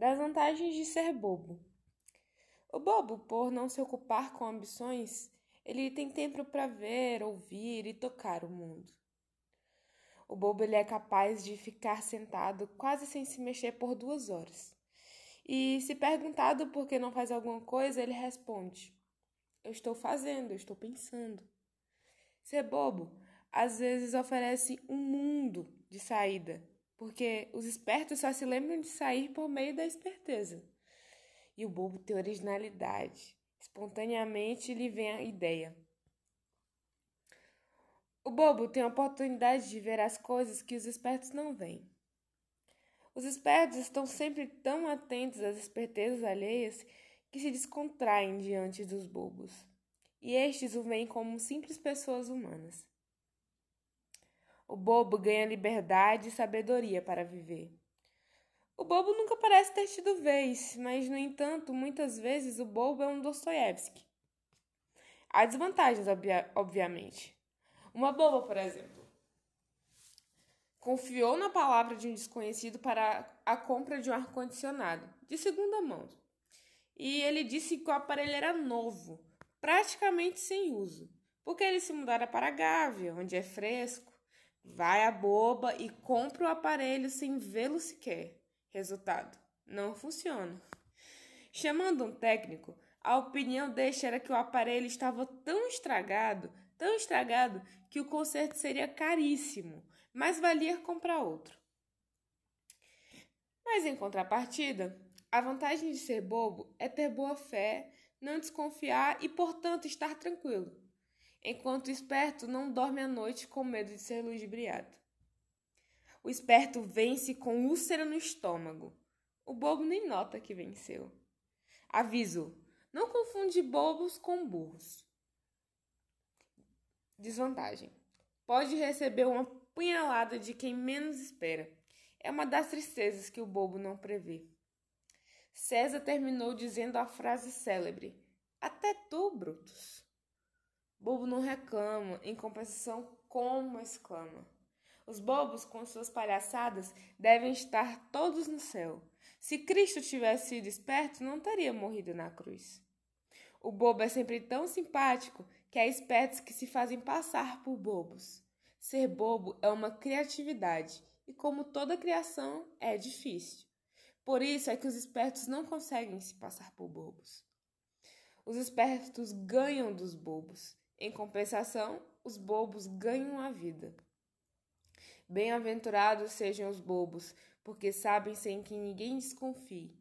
Das vantagens de ser bobo. O bobo, por não se ocupar com ambições, ele tem tempo para ver, ouvir e tocar o mundo. O bobo ele é capaz de ficar sentado quase sem se mexer por duas horas. E se perguntado por que não faz alguma coisa, ele responde: Eu estou fazendo, eu estou pensando. Ser bobo às vezes oferece um mundo de saída, porque os espertos só se lembram de sair por meio da esperteza. E o bobo tem originalidade. Espontaneamente lhe vem a ideia. O bobo tem a oportunidade de ver as coisas que os espertos não veem. Os espertos estão sempre tão atentos às espertezas alheias que se descontraem diante dos bobos, e estes o veem como simples pessoas humanas. O bobo ganha liberdade e sabedoria para viver. O bobo nunca parece ter tido vez, mas, no entanto, muitas vezes o bobo é um Dostoiévski. Há desvantagens, obvia obviamente. Uma boba, por exemplo, confiou na palavra de um desconhecido para a compra de um ar-condicionado, de segunda mão. E ele disse que o aparelho era novo, praticamente sem uso, porque ele se mudara para Gávea, onde é fresco, Vai a boba e compra o aparelho sem vê-lo sequer. Resultado: não funciona. Chamando um técnico, a opinião deste era que o aparelho estava tão estragado, tão estragado, que o conserto seria caríssimo, mas valia comprar outro. Mas em contrapartida, a vantagem de ser bobo é ter boa fé, não desconfiar e, portanto, estar tranquilo enquanto o esperto não dorme à noite com medo de ser ludibriado. O esperto vence com úlcera no estômago. O bobo nem nota que venceu. Aviso: não confunde bobos com burros. Desvantagem: pode receber uma punhalada de quem menos espera. É uma das tristezas que o bobo não prevê. César terminou dizendo a frase célebre: Até tu, Brutus. Bobo não reclama, em compensação, como exclama. Os bobos, com suas palhaçadas, devem estar todos no céu. Se Cristo tivesse sido esperto, não teria morrido na cruz. O bobo é sempre tão simpático que há espertos que se fazem passar por bobos. Ser bobo é uma criatividade e, como toda criação, é difícil. Por isso é que os espertos não conseguem se passar por bobos. Os espertos ganham dos bobos. Em compensação, os bobos ganham a vida. Bem-aventurados sejam os bobos, porque sabem sem que ninguém desconfie.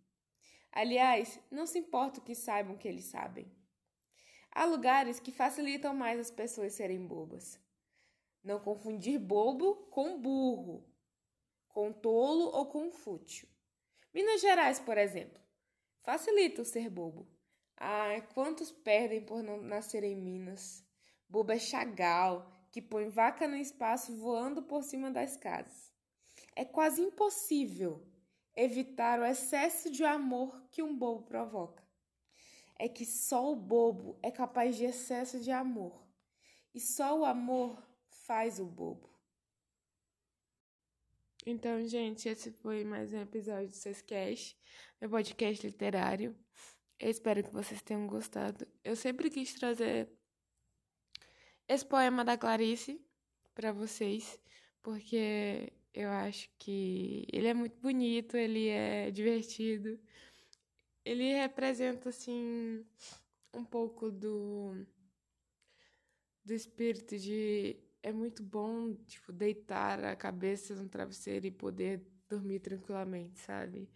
Aliás, não se importa que saibam que eles sabem. Há lugares que facilitam mais as pessoas serem bobas. Não confundir bobo com burro, com tolo ou com fútil. Minas Gerais, por exemplo, facilita o ser bobo. Ai, quantos perdem por não nascer em Minas? Boba é Chagall, que põe vaca no espaço voando por cima das casas. É quase impossível evitar o excesso de amor que um bobo provoca. É que só o bobo é capaz de excesso de amor. E só o amor faz o bobo. Então, gente, esse foi mais um episódio do Sescast, meu podcast literário. Eu espero que vocês tenham gostado. Eu sempre quis trazer esse poema da Clarice para vocês, porque eu acho que ele é muito bonito, ele é divertido. Ele representa assim um pouco do do espírito de é muito bom, tipo, deitar a cabeça no travesseiro e poder dormir tranquilamente, sabe?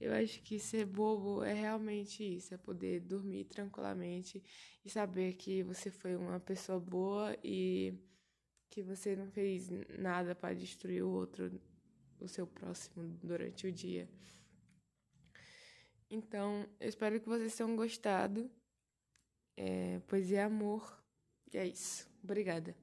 Eu acho que ser bobo é realmente isso, é poder dormir tranquilamente e saber que você foi uma pessoa boa e que você não fez nada para destruir o outro, o seu próximo durante o dia. Então, eu espero que vocês tenham gostado. É, é amor. E é isso. Obrigada.